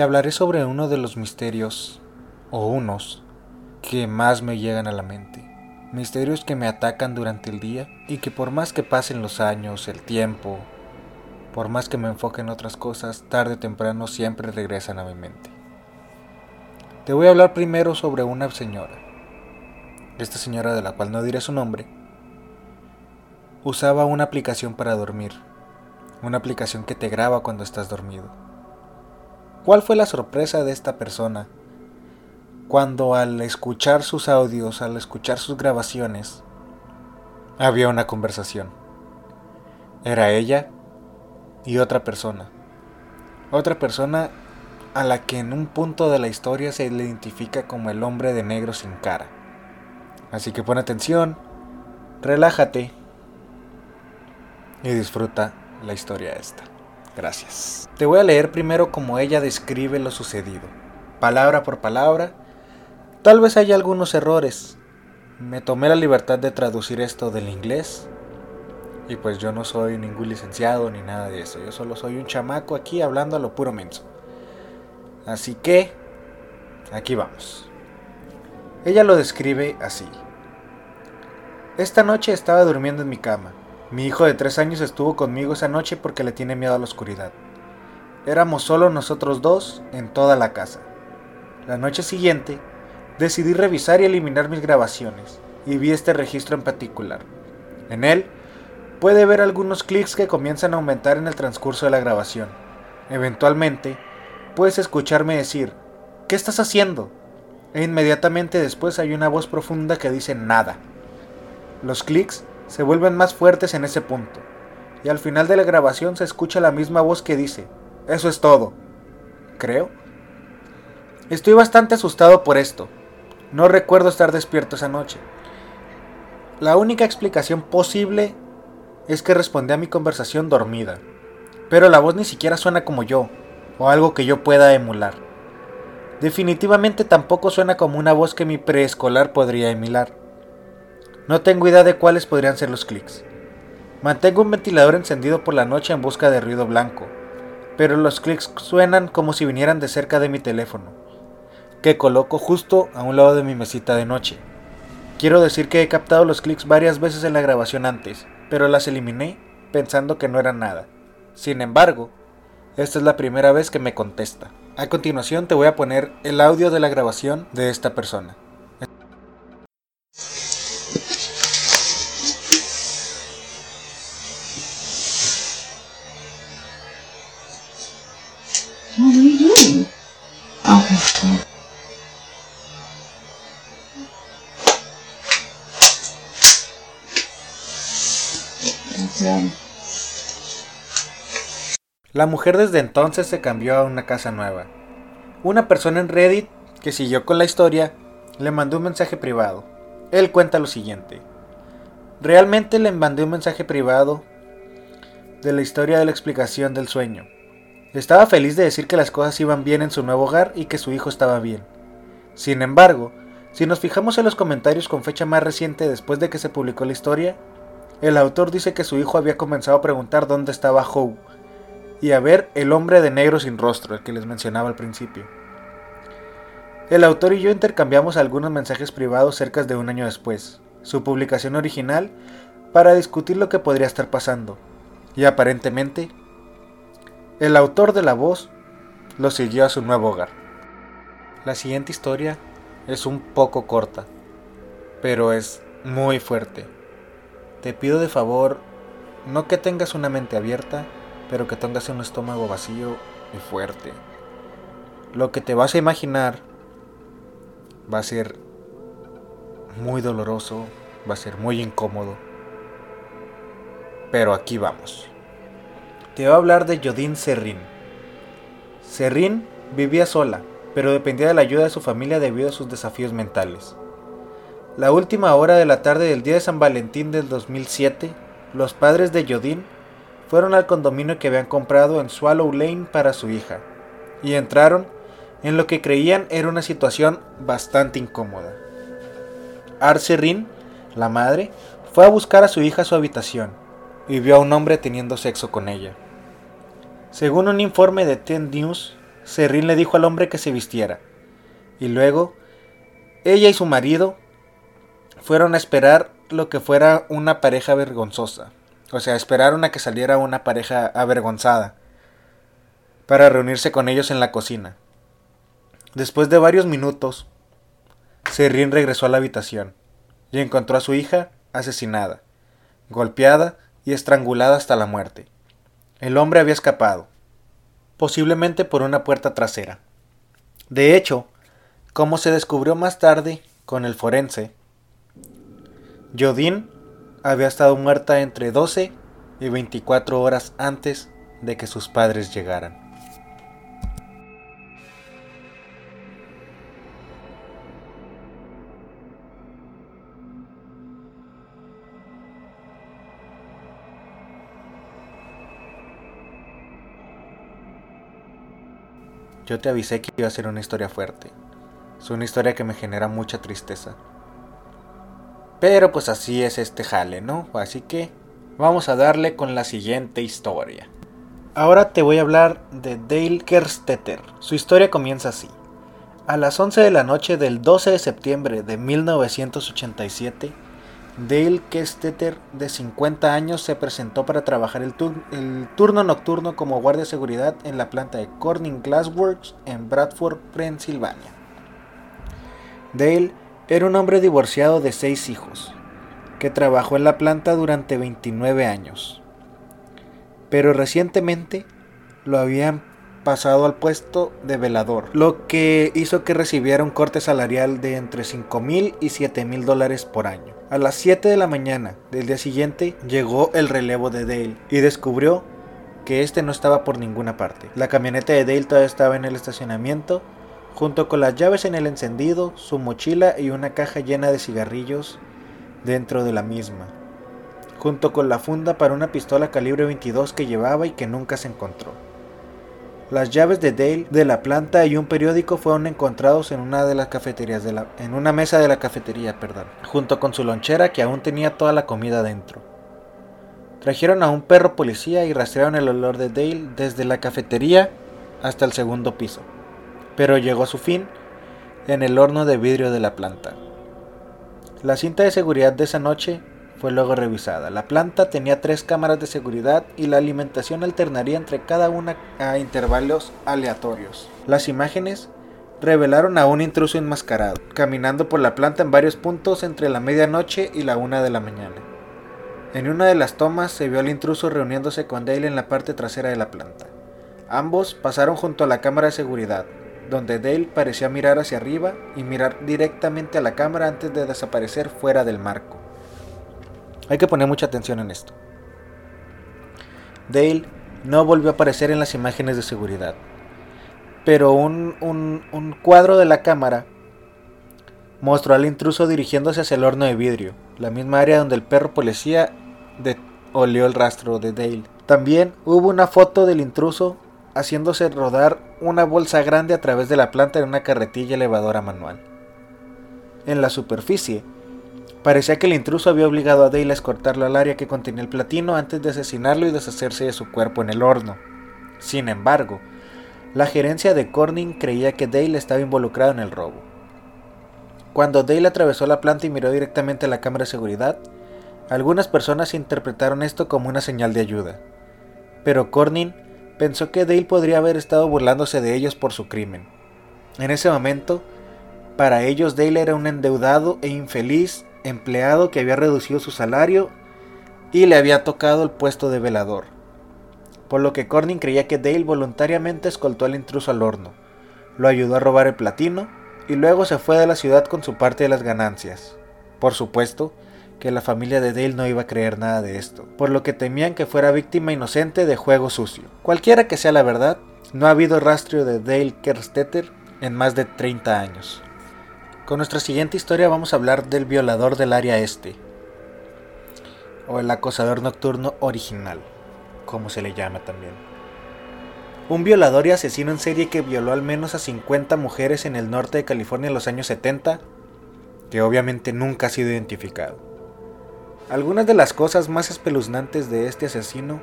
Te hablaré sobre uno de los misterios, o unos, que más me llegan a la mente. Misterios que me atacan durante el día y que por más que pasen los años, el tiempo, por más que me enfoque en otras cosas, tarde o temprano siempre regresan a mi mente. Te voy a hablar primero sobre una señora. Esta señora de la cual no diré su nombre, usaba una aplicación para dormir, una aplicación que te graba cuando estás dormido. ¿Cuál fue la sorpresa de esta persona cuando al escuchar sus audios, al escuchar sus grabaciones, había una conversación? Era ella y otra persona. Otra persona a la que en un punto de la historia se le identifica como el hombre de negro sin cara. Así que pon atención, relájate y disfruta la historia esta. Gracias. Te voy a leer primero como ella describe lo sucedido, palabra por palabra. Tal vez haya algunos errores. Me tomé la libertad de traducir esto del inglés. Y pues yo no soy ningún licenciado ni nada de eso. Yo solo soy un chamaco aquí hablando a lo puro menso. Así que, aquí vamos. Ella lo describe así. Esta noche estaba durmiendo en mi cama. Mi hijo de tres años estuvo conmigo esa noche porque le tiene miedo a la oscuridad. Éramos solo nosotros dos en toda la casa. La noche siguiente, decidí revisar y eliminar mis grabaciones, y vi este registro en particular. En él, puede ver algunos clics que comienzan a aumentar en el transcurso de la grabación. Eventualmente, puedes escucharme decir, ¿qué estás haciendo? E inmediatamente después hay una voz profunda que dice nada. Los clics se vuelven más fuertes en ese punto, y al final de la grabación se escucha la misma voz que dice, eso es todo. Creo. Estoy bastante asustado por esto. No recuerdo estar despierto esa noche. La única explicación posible es que respondí a mi conversación dormida, pero la voz ni siquiera suena como yo, o algo que yo pueda emular. Definitivamente tampoco suena como una voz que mi preescolar podría emular. No tengo idea de cuáles podrían ser los clics. Mantengo un ventilador encendido por la noche en busca de ruido blanco, pero los clics suenan como si vinieran de cerca de mi teléfono, que coloco justo a un lado de mi mesita de noche. Quiero decir que he captado los clics varias veces en la grabación antes, pero las eliminé pensando que no eran nada. Sin embargo, esta es la primera vez que me contesta. A continuación te voy a poner el audio de la grabación de esta persona. La mujer desde entonces se cambió a una casa nueva. Una persona en Reddit que siguió con la historia le mandó un mensaje privado. Él cuenta lo siguiente. Realmente le mandé un mensaje privado de la historia de la explicación del sueño. Estaba feliz de decir que las cosas iban bien en su nuevo hogar y que su hijo estaba bien. Sin embargo, si nos fijamos en los comentarios con fecha más reciente después de que se publicó la historia, el autor dice que su hijo había comenzado a preguntar dónde estaba Howe y a ver el hombre de negro sin rostro, el que les mencionaba al principio. El autor y yo intercambiamos algunos mensajes privados cerca de un año después, su publicación original, para discutir lo que podría estar pasando, y aparentemente el autor de la voz lo siguió a su nuevo hogar. La siguiente historia es un poco corta, pero es muy fuerte. Te pido de favor, no que tengas una mente abierta, pero que tengas un estómago vacío y fuerte. Lo que te vas a imaginar va a ser muy doloroso, va a ser muy incómodo. Pero aquí vamos te voy a hablar de Jodin Serrin. Serrin vivía sola, pero dependía de la ayuda de su familia debido a sus desafíos mentales. La última hora de la tarde del día de San Valentín del 2007, los padres de Jodin fueron al condominio que habían comprado en Swallow Lane para su hija, y entraron en lo que creían era una situación bastante incómoda. Arcerin, la madre, fue a buscar a su hija a su habitación, y vio a un hombre teniendo sexo con ella. Según un informe de Ten News, Serrín le dijo al hombre que se vistiera. Y luego, ella y su marido fueron a esperar lo que fuera una pareja vergonzosa. O sea, esperaron a que saliera una pareja avergonzada para reunirse con ellos en la cocina. Después de varios minutos, Serrín regresó a la habitación y encontró a su hija asesinada, golpeada y estrangulada hasta la muerte. El hombre había escapado, posiblemente por una puerta trasera. De hecho, como se descubrió más tarde con el forense, Jodine había estado muerta entre 12 y 24 horas antes de que sus padres llegaran. Yo te avisé que iba a ser una historia fuerte. Es una historia que me genera mucha tristeza. Pero pues así es este jale, ¿no? Así que vamos a darle con la siguiente historia. Ahora te voy a hablar de Dale Kerstetter. Su historia comienza así. A las 11 de la noche del 12 de septiembre de 1987, Dale Kestetter, de 50 años, se presentó para trabajar el, turno nocturno como guardia de seguridad en la planta de Corning Glassworks en Bradford, Pensilvania. Dale era un hombre divorciado de seis hijos, que trabajó en la planta durante 29 años. Pero recientemente lo habían pasado al puesto de velador, lo que hizo que recibiera un corte salarial de entre 5 mil y 7 mil dólares por año. A las 7 de la mañana del día siguiente llegó el relevo de Dale y descubrió que este no estaba por ninguna parte. La camioneta de Dale todavía estaba en el estacionamiento, junto con las llaves en el encendido, su mochila y una caja llena de cigarrillos dentro de la misma, junto con la funda para una pistola calibre 22 que llevaba y que nunca se encontró. Las llaves de Dale de la planta y un periódico fueron encontrados en una de las cafeterías de la, en una mesa de la cafetería, perdón, junto con su lonchera que aún tenía toda la comida dentro. Trajeron a un perro policía y rastrearon el olor de Dale desde la cafetería hasta el segundo piso, pero llegó a su fin en el horno de vidrio de la planta. La cinta de seguridad de esa noche fue luego revisada. La planta tenía tres cámaras de seguridad y la alimentación alternaría entre cada una a intervalos aleatorios. Las imágenes revelaron a un intruso enmascarado, caminando por la planta en varios puntos entre la medianoche y la una de la mañana. En una de las tomas se vio al intruso reuniéndose con Dale en la parte trasera de la planta. Ambos pasaron junto a la cámara de seguridad, donde Dale parecía mirar hacia arriba y mirar directamente a la cámara antes de desaparecer fuera del marco. Hay que poner mucha atención en esto. Dale no volvió a aparecer en las imágenes de seguridad, pero un, un, cuadro de la cámara mostró al intruso dirigiéndose hacia el horno de vidrio, la misma área donde el perro policía olió el rastro de Dale. También hubo una foto del intruso haciéndose rodar una bolsa grande a través de la planta en una carretilla elevadora manual. En la superficie Parecía que el intruso había obligado a Dale a escortarlo al área que contenía el platino antes de asesinarlo y deshacerse de su cuerpo en el horno. Sin embargo, la gerencia de Corning creía que Dale estaba involucrado en el robo. Cuando Dale atravesó la planta y miró directamente a la cámara de seguridad, algunas personas interpretaron esto como una señal de ayuda. Pero Corning pensó que Dale podría haber estado burlándose de ellos por su crimen. En ese momento, para ellos Dale era un endeudado e infeliz empleado que había reducido su salario y le había tocado el puesto de velador. Por lo que Corning creía que Dale voluntariamente escoltó al intruso al horno, lo ayudó a robar el platino y luego se fue de la ciudad con su parte de las ganancias. Por supuesto que la familia de Dale no iba a creer nada de esto, por lo que temían que fuera víctima inocente de juego sucio. Cualquiera que sea la verdad, no ha habido rastro de Dale Kerstetter en más de 30 años. Con nuestra siguiente historia vamos a hablar del violador del área este, o el acosador nocturno original, como se le llama también. Un violador y asesino en serie que violó al menos a 50 mujeres en el norte de California en los años 70, que obviamente nunca ha sido identificado. Algunas de las cosas más espeluznantes de este asesino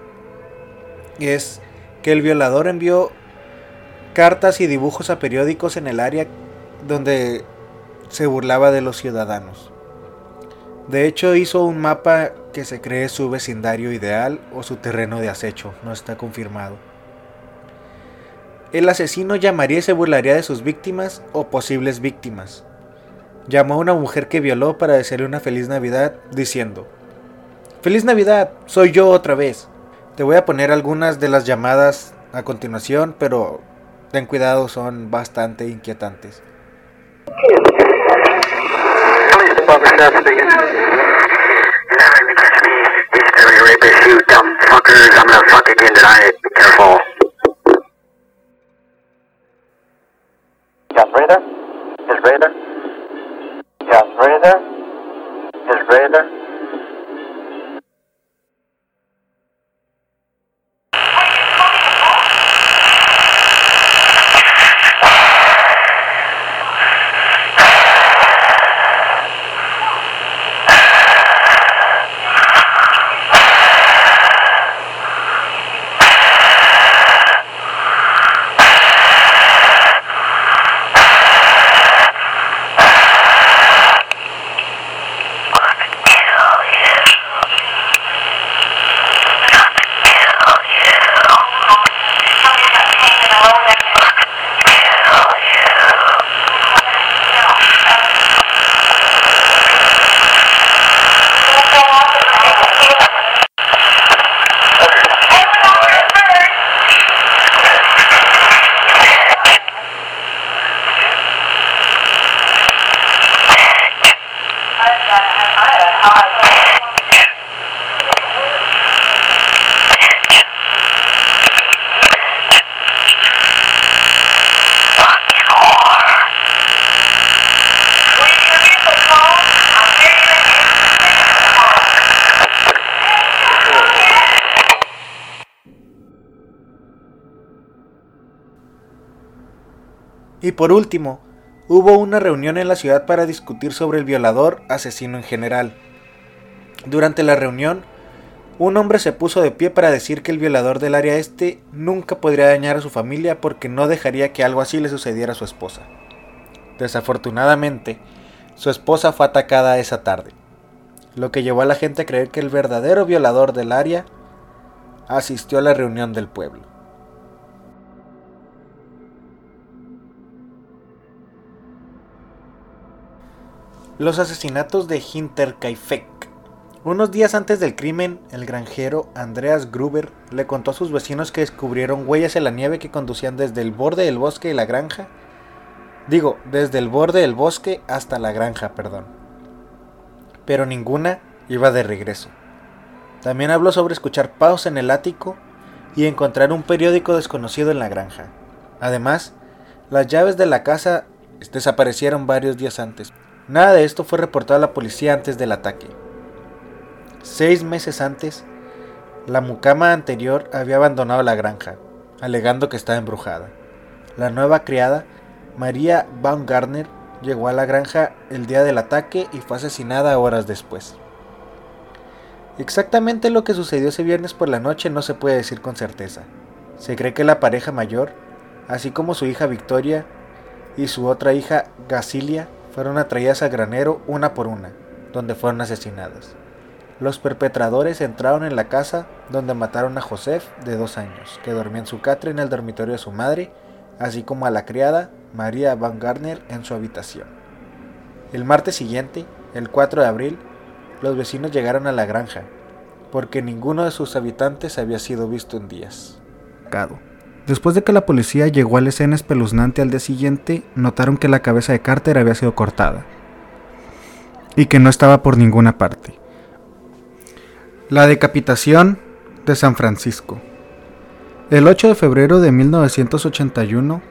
es que el violador envió cartas y dibujos a periódicos en el área donde se burlaba de los ciudadanos. De hecho, hizo un mapa que se cree su vecindario ideal o su terreno de acecho, no está confirmado. El asesino llamaría y se burlaría de sus víctimas o posibles víctimas. Llamó a una mujer que violó para desearle una feliz Navidad diciendo, Feliz Navidad, soy yo otra vez. Te voy a poner algunas de las llamadas a continuación, pero ten cuidado, son bastante inquietantes. Y por último, hubo una reunión en la ciudad para discutir sobre el violador asesino en general. Durante la reunión, un hombre se puso de pie para decir que el violador del área este nunca podría dañar a su familia porque no dejaría que algo así le sucediera a su esposa. Desafortunadamente, su esposa fue atacada esa tarde, lo que llevó a la gente a creer que el verdadero violador del área asistió a la reunión del pueblo. Los asesinatos de Hinterkaifeck. Unos días antes del crimen, el granjero Andreas Gruber le contó a sus vecinos que descubrieron huellas en la nieve que conducían desde el borde del bosque y la granja. Digo, desde el borde del bosque hasta la granja, perdón. Pero ninguna iba de regreso. También habló sobre escuchar pasos en el ático y encontrar un periódico desconocido en la granja. Además, las llaves de la casa desaparecieron varios días antes. Nada de esto fue reportado a la policía antes del ataque. Seis meses antes, la mucama anterior había abandonado la granja, alegando que estaba embrujada. La nueva criada, María Baumgartner, llegó a la granja el día del ataque y fue asesinada horas después. Exactamente lo que sucedió ese viernes por la noche no se puede decir con certeza. Se cree que la pareja mayor, así como su hija Victoria y su otra hija Gasilia, fueron atraídas al granero una por una, donde fueron asesinadas. Los perpetradores entraron en la casa donde mataron a Joseph, de dos años, que dormía en su catre en el dormitorio de su madre, así como a la criada María Van Garner en su habitación. El martes siguiente, el 4 de abril, los vecinos llegaron a la granja, porque ninguno de sus habitantes había sido visto en días. Después de que la policía llegó a la escena espeluznante al día siguiente, notaron que la cabeza de Carter había sido cortada y que no estaba por ninguna parte. La decapitación de San Francisco. El 8 de febrero de 1981,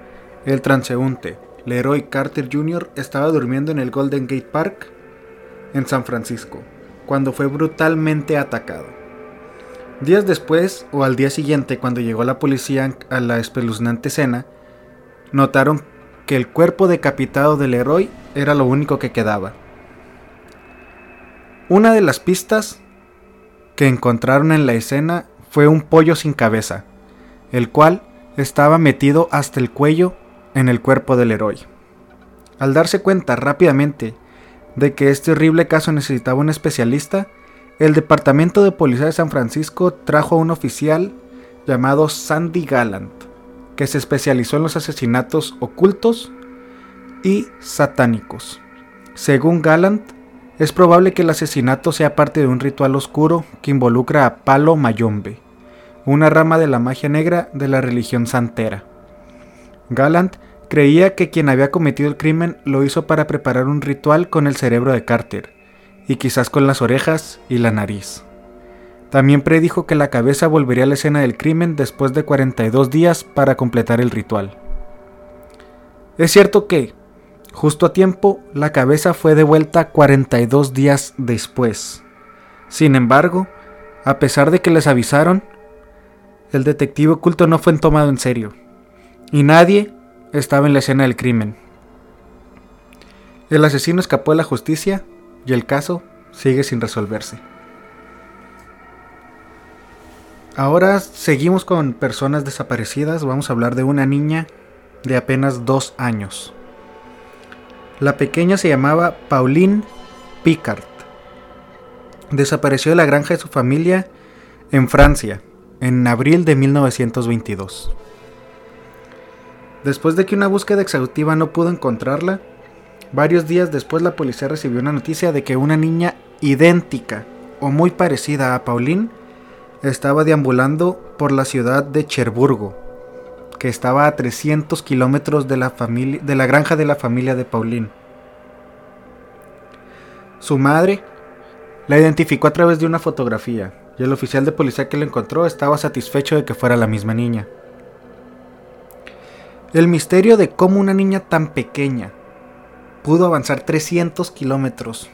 el transeúnte Leroy Carter Jr. estaba durmiendo en el Golden Gate Park en San Francisco, cuando fue brutalmente atacado. Días después, o al día siguiente, cuando llegó la policía a la espeluznante escena, notaron que el cuerpo decapitado del héroe era lo único que quedaba. Una de las pistas que encontraron en la escena fue un pollo sin cabeza, el cual estaba metido hasta el cuello en el cuerpo del héroe. Al darse cuenta rápidamente de que este horrible caso necesitaba un especialista, el Departamento de Policía de San Francisco trajo a un oficial llamado Sandy Gallant, que se especializó en los asesinatos ocultos y satánicos. Según Gallant, es probable que el asesinato sea parte de un ritual oscuro que involucra a Palo Mayombe, una rama de la magia negra de la religión santera. Gallant creía que quien había cometido el crimen lo hizo para preparar un ritual con el cerebro de Carter, y quizás con las orejas y la nariz. También predijo que la cabeza volvería a la escena del crimen después de 42 días para completar el ritual. Es cierto que, justo a tiempo, la cabeza fue devuelta 42 días después. Sin embargo, a pesar de que les avisaron, el detective oculto no fue tomado en serio, y nadie estaba en la escena del crimen. El asesino escapó de la justicia y el caso sigue sin resolverse. Ahora seguimos con personas desaparecidas. Vamos a hablar de una niña de apenas dos años. La pequeña se llamaba Pauline Picard. Desapareció de la granja de su familia en Francia en abril de 1922. Después de que una búsqueda exhaustiva no pudo encontrarla, varios días después la policía recibió una noticia de que una niña idéntica o muy parecida a Pauline estaba deambulando por la ciudad de Cherburgo, que estaba a 300 kilómetros de, la de la granja de la familia de Pauline. Su madre la identificó a través de una fotografía y el oficial de policía que la encontró estaba satisfecho de que fuera la misma niña. El misterio de cómo una niña tan pequeña pudo avanzar 300 kilómetros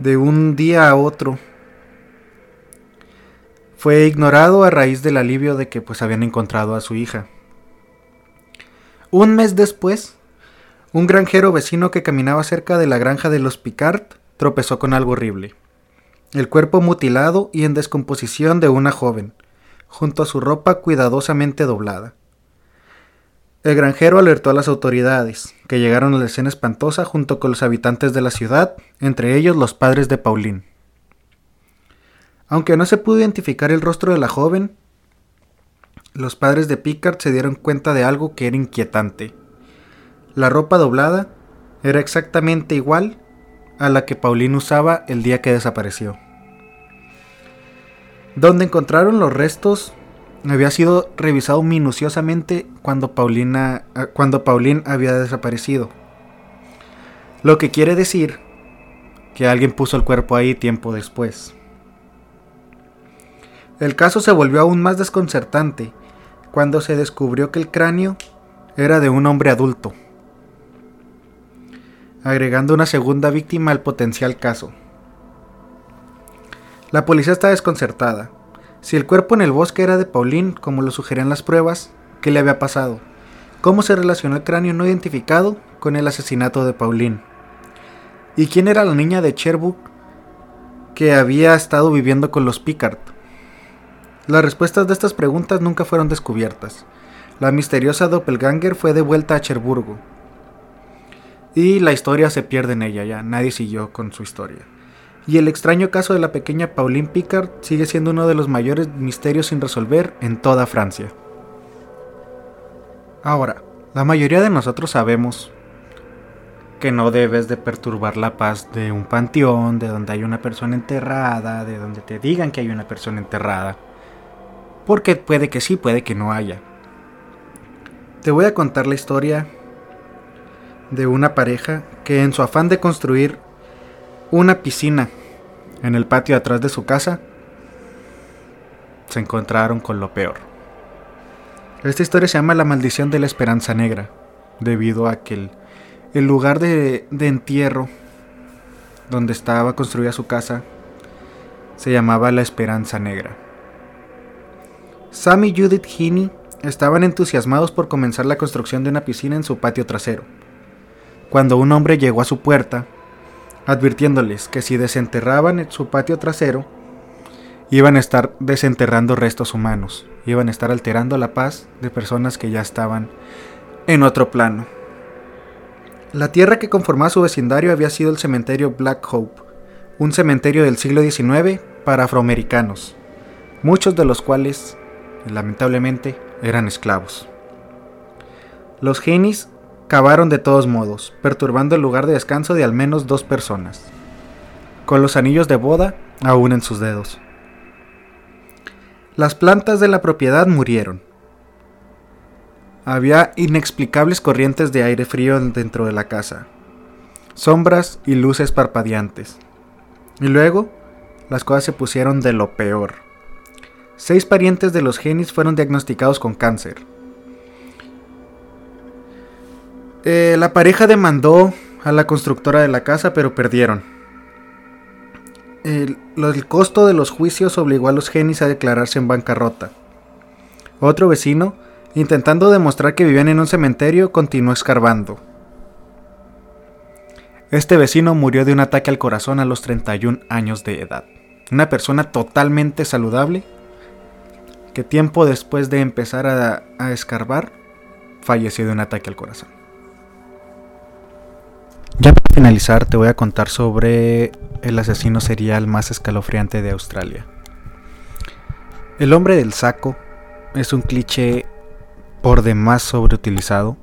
de un día a otro fue ignorado a raíz del alivio de que pues habían encontrado a su hija. Un mes después, un granjero vecino que caminaba cerca de la granja de los Picard tropezó con algo horrible. El cuerpo mutilado y en descomposición de una joven, junto a su ropa cuidadosamente doblada. El granjero alertó a las autoridades, que llegaron a la escena espantosa junto con los habitantes de la ciudad, entre ellos los padres de Pauline. Aunque no se pudo identificar el rostro de la joven, los padres de Picard se dieron cuenta de algo que era inquietante. La ropa doblada era exactamente igual a la que Pauline usaba el día que desapareció. Donde encontraron los restos había sido revisado minuciosamente cuando, Paulina, ah, cuando Pauline había desaparecido. Lo que quiere decir que alguien puso el cuerpo ahí tiempo después. El caso se volvió aún más desconcertante cuando se descubrió que el cráneo era de un hombre adulto, agregando una segunda víctima al potencial caso. La policía está desconcertada si el cuerpo en el bosque era de Pauline, como lo sugerían las pruebas, ¿qué le había pasado? ¿Cómo se relacionó el cráneo no identificado con el asesinato de Pauline? ¿Y quién era la niña de Cherbourg que había estado viviendo con los Picard? Las respuestas de estas preguntas nunca fueron descubiertas. La misteriosa doppelganger fue devuelta a Cherburgo. Y la historia se pierde en ella ya, nadie siguió con su historia. Y el extraño caso de la pequeña Pauline Picard sigue siendo uno de los mayores misterios sin resolver en toda Francia. Ahora, la mayoría de nosotros sabemos que no debes de perturbar la paz de un panteón, de donde hay una persona enterrada, de donde te digan que hay una persona enterrada. Porque puede que sí, puede que no haya. Te voy a contar la historia de una pareja que en su afán de construir una piscina en el patio atrás de su casa, se encontraron con lo peor. Esta historia se llama La maldición de la esperanza negra, debido a que el, lugar de, de entierro donde estaba construida su casa se llamaba La Esperanza Negra. Sam y Judith Heaney estaban entusiasmados por comenzar la construcción de una piscina en su patio trasero. Cuando un hombre llegó a su puerta, advirtiéndoles que si desenterraban su patio trasero, iban a estar desenterrando restos humanos, iban a estar alterando la paz de personas que ya estaban en otro plano. La tierra que conformaba su vecindario había sido el cementerio Black Hope, un cementerio del siglo XIX para afroamericanos, muchos de los cuales, lamentablemente, eran esclavos. Los genis cavaron de todos modos, perturbando el lugar de descanso de al menos dos personas, con los anillos de boda aún en sus dedos. Las plantas de la propiedad murieron. Había inexplicables corrientes de aire frío dentro de la casa, sombras y luces parpadeantes. Y luego, las cosas se pusieron de lo peor. Seis parientes de los genis fueron diagnosticados con cáncer. Eh, la pareja demandó a la constructora de la casa, pero perdieron. El, costo de los juicios obligó a los genis a declararse en bancarrota. Otro vecino, intentando demostrar que vivían en un cementerio, continuó escarbando. Este vecino murió de un ataque al corazón a los 31 años de edad. Una persona totalmente saludable que tiempo después de empezar a escarbar falleció de un ataque al corazón. Ya para finalizar te voy a contar sobre el asesino serial más escalofriante de Australia. El hombre del saco es un cliché por demás sobreutilizado,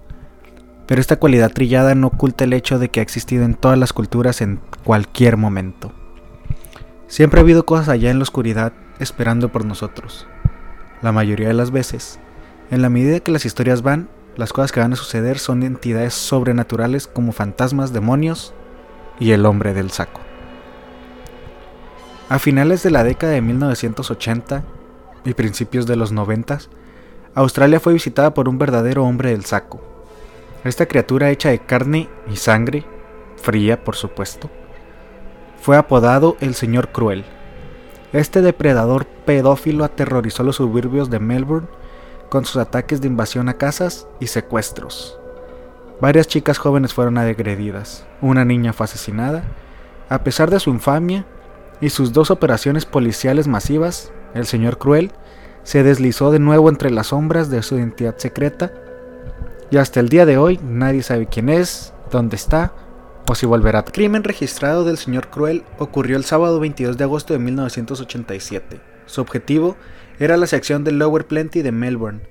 pero esta cualidad trillada no oculta el hecho de que ha existido en todas las culturas en cualquier momento. Siempre ha habido cosas allá en la oscuridad esperando por nosotros. La mayoría de las veces, en la medida que las historias van, las cosas que van a suceder son entidades sobrenaturales como fantasmas, demonios y el hombre del saco. A finales de la década de 1980 y principios de los 90, Australia fue visitada por un verdadero hombre del saco. Esta criatura hecha de carne y sangre, fría por supuesto, fue apodado el Señor Cruel. Este depredador pedófilo aterrorizó los suburbios de Melbourne con sus ataques de invasión a casas y secuestros. Varias chicas jóvenes fueron agredidas, una niña fue asesinada. A pesar de su infamia y sus dos operaciones policiales masivas, el señor Cruel se deslizó de nuevo entre las sombras de su identidad secreta y hasta el día de hoy nadie sabe quién es, dónde está o si volverá. El crimen registrado del señor Cruel ocurrió el sábado 22 de agosto de 1987. Su objetivo era la sección de Lower Plenty de Melbourne.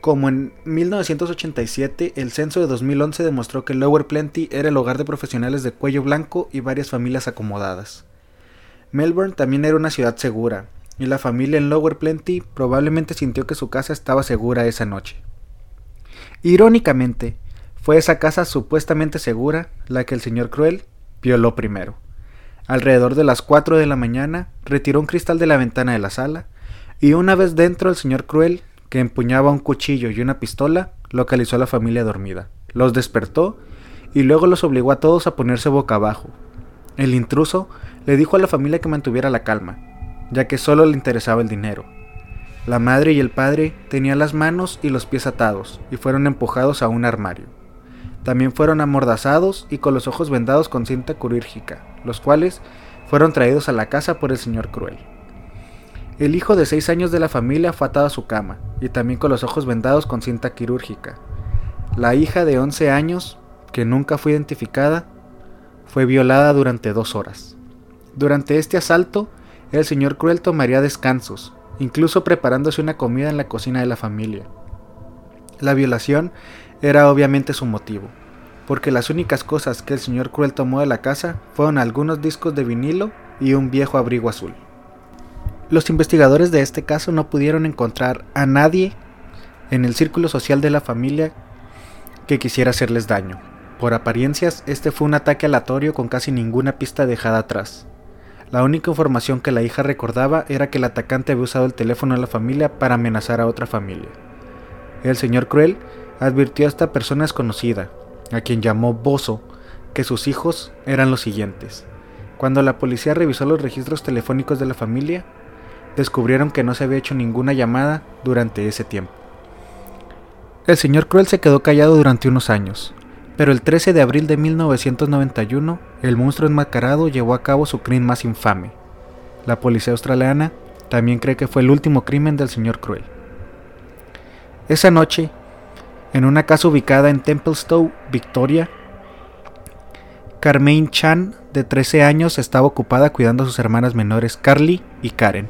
Como en 1987, el censo de 2011 demostró que Lower Plenty era el hogar de profesionales de cuello blanco y varias familias acomodadas. Melbourne también era una ciudad segura, y la familia en Lower Plenty probablemente sintió que su casa estaba segura esa noche. Irónicamente, fue esa casa supuestamente segura la que el señor Cruel violó primero. Alrededor de las 4 de la mañana, retiró un cristal de la ventana de la sala, y una vez dentro el señor Cruel, que empuñaba un cuchillo y una pistola, localizó a la familia dormida. Los despertó y luego los obligó a todos a ponerse boca abajo. El intruso le dijo a la familia que mantuviera la calma, ya que solo le interesaba el dinero. La madre y el padre tenían las manos y los pies atados y fueron empujados a un armario. También fueron amordazados y con los ojos vendados con cinta quirúrgica, los cuales fueron traídos a la casa por el señor Cruel. El hijo de seis años de la familia fue atado a su cama, y también con los ojos vendados con cinta quirúrgica. La hija de 11 años, que nunca fue identificada, fue violada durante dos horas. Durante este asalto, el señor Cruel tomaría descansos, incluso preparándose una comida en la cocina de la familia. La violación era obviamente su motivo, porque las únicas cosas que el señor Cruel tomó de la casa fueron algunos discos de vinilo y un viejo abrigo azul. Los investigadores de este caso no pudieron encontrar a nadie en el círculo social de la familia que quisiera hacerles daño. Por apariencias, este fue un ataque aleatorio con casi ninguna pista dejada atrás. La única información que la hija recordaba era que el atacante había usado el teléfono de la familia para amenazar a otra familia. El señor Cruel advirtió a esta persona desconocida, a quien llamó Bozo, que sus hijos eran los siguientes. Cuando la policía revisó los registros telefónicos de la familia, descubrieron que no se había hecho ninguna llamada durante ese tiempo. El señor Cruel se quedó callado durante unos años, pero el 13 de abril de 1991, el monstruo enmascarado llevó a cabo su crimen más infame. La policía australiana también cree que fue el último crimen del señor Cruel. Esa noche, en una casa ubicada en Templestowe, Victoria, Carmaine Chan, de 13 años, estaba ocupada cuidando a sus hermanas menores Carly y Karen.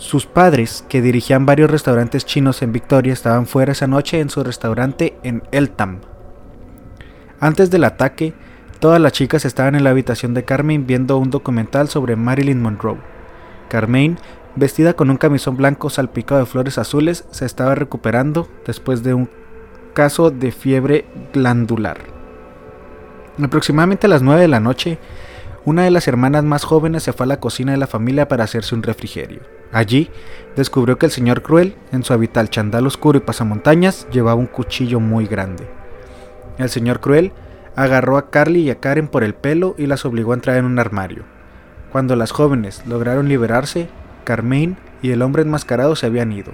Sus padres, que dirigían varios restaurantes chinos en Victoria, estaban fuera esa noche en su restaurante en Eltham. Antes del ataque, todas las chicas estaban en la habitación de Carmaine viendo un documental sobre Marilyn Monroe. Carmaine, vestida con un camisón blanco salpicado de flores azules, se estaba recuperando después de un caso de fiebre glandular. Aproximadamente a las 9 de la noche, una de las hermanas más jóvenes se fue a la cocina de la familia para hacerse un refrigerio. Allí descubrió que el señor Cruel, en su habitual chandal oscuro y pasamontañas, llevaba un cuchillo muy grande. El señor Cruel agarró a Carly y a Karen por el pelo y las obligó a entrar en un armario. Cuando las jóvenes lograron liberarse, Carmaine y el hombre enmascarado se habían ido.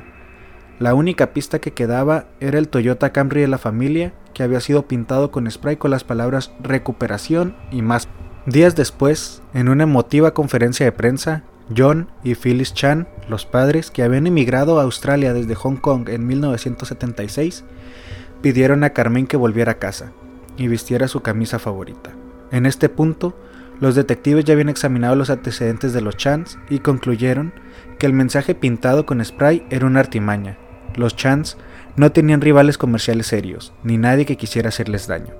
La única pista que quedaba era el Toyota Camry de la familia, que había sido pintado con spray con las palabras recuperación y más. Días después, en una emotiva conferencia de prensa, John y Phyllis Chan, los padres que habían emigrado a Australia desde Hong Kong en 1976, pidieron a Carmen que volviera a casa y vistiera su camisa favorita. En este punto, los detectives ya habían examinado los antecedentes de los Chans y concluyeron que el mensaje pintado con spray era una artimaña los Chans no tenían rivales comerciales serios, ni nadie que quisiera hacerles daño.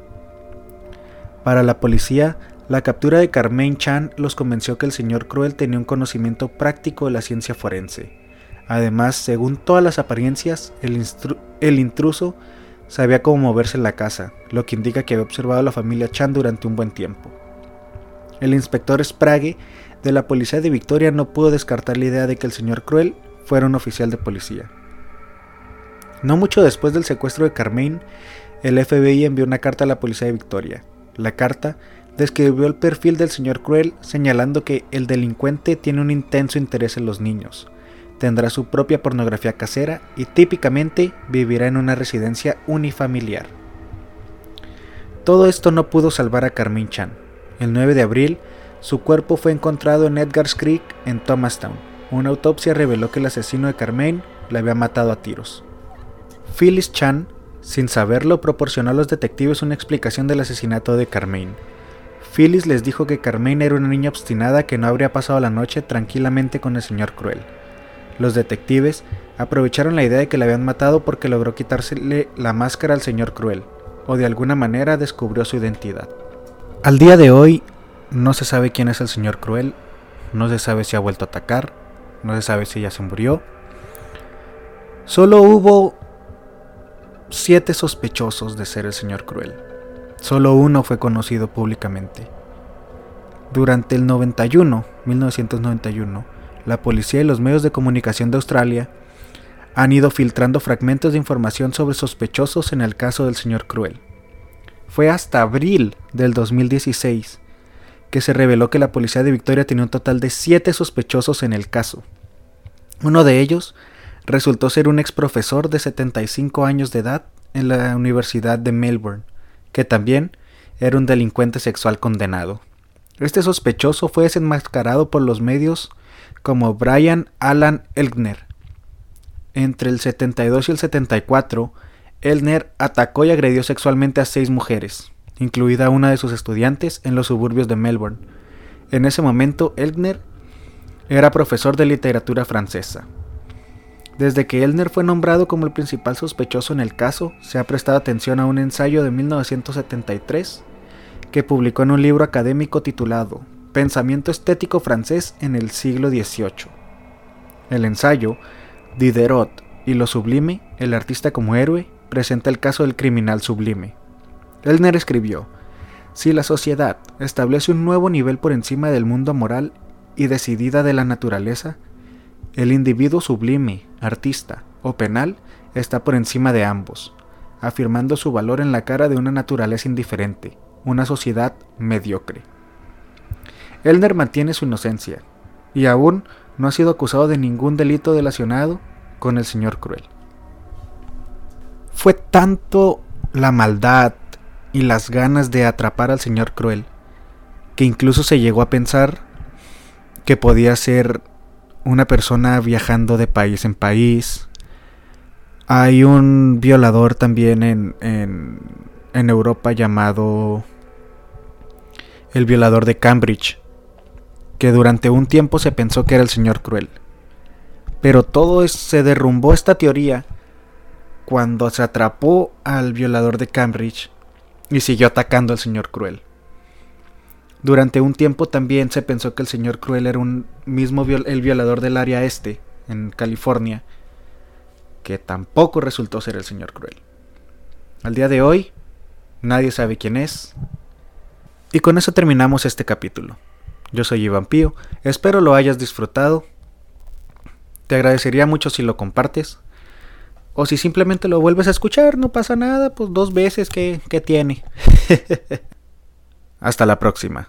Para la policía, la captura de Carmaine Chan los convenció que el señor Cruel tenía un conocimiento práctico de la ciencia forense. Además, según todas las apariencias, el, intruso sabía cómo moverse en la casa, lo que indica que había observado a la familia Chan durante un buen tiempo. El inspector Sprague de la policía de Victoria no pudo descartar la idea de que el señor Cruel fuera un oficial de policía. No mucho después del secuestro de Carmine, el FBI envió una carta a la policía de Victoria. La carta describió el perfil del señor Cruel señalando que el delincuente tiene un intenso interés en los niños, tendrá su propia pornografía casera y típicamente vivirá en una residencia unifamiliar. Todo esto no pudo salvar a Carmine Chan. El 9 de abril, su cuerpo fue encontrado en Edgar's Creek, en Thomastown. Una autopsia reveló que el asesino de Carmine la había matado a tiros. Phyllis Chan, sin saberlo, proporcionó a los detectives una explicación del asesinato de Carmaine. Phyllis les dijo que Carmaine era una niña obstinada que no habría pasado la noche tranquilamente con el señor Cruel. Los detectives aprovecharon la idea de que la habían matado porque logró quitársele la máscara al señor Cruel, o de alguna manera descubrió su identidad. Al día de hoy, no se sabe quién es el señor Cruel, no se sabe si ha vuelto a atacar, no se sabe si ya se murió. Solo hubo siete sospechosos de ser el señor Cruel. Solo uno fue conocido públicamente. Durante el 91, 1991, la policía y los medios de comunicación de Australia han ido filtrando fragmentos de información sobre sospechosos en el caso del señor Cruel. Fue hasta abril del 2016 que se reveló que la policía de Victoria tenía un total de siete sospechosos en el caso. Uno de ellos resultó ser un ex profesor de 75 años de edad en la Universidad de Melbourne, que también era un delincuente sexual condenado. Este sospechoso fue desenmascarado por los medios como Brian Alan Elkner. Entre el 72 y el 74, Elkner atacó y agredió sexualmente a seis mujeres, incluida una de sus estudiantes en los suburbios de Melbourne. En ese momento, Elkner era profesor de literatura francesa. Desde que Elner fue nombrado como el principal sospechoso en el caso, se ha prestado atención a un ensayo de 1973 que publicó en un libro académico titulado Pensamiento estético francés en el siglo XVIII. El ensayo, Diderot y lo sublime, el artista como héroe, presenta el caso del criminal sublime. Elner escribió, si la sociedad establece un nuevo nivel por encima del mundo moral y decidida de la naturaleza, el individuo sublime, artista o penal está por encima de ambos, afirmando su valor en la cara de una naturaleza indiferente, una sociedad mediocre. Elner mantiene su inocencia, y aún no ha sido acusado de ningún delito relacionado con el señor cruel. Fue tanto la maldad y las ganas de atrapar al señor cruel que incluso se llegó a pensar que podía ser una persona viajando de país en país. Hay un violador también en, en, Europa llamado el violador de Cambridge, que durante un tiempo se pensó que era el señor cruel. Pero todo se derrumbó esta teoría cuando se atrapó al violador de Cambridge y siguió atacando al señor cruel. Durante un tiempo también se pensó que el señor Cruel era un mismo el violador del área este, en California, que tampoco resultó ser el señor Cruel. Al día de hoy, nadie sabe quién es. Y con eso terminamos este capítulo. Yo soy Iván Pío, espero lo hayas disfrutado. Te agradecería mucho si lo compartes. O si simplemente lo vuelves a escuchar, no pasa nada, pues dos veces que, que tiene. Hasta la próxima.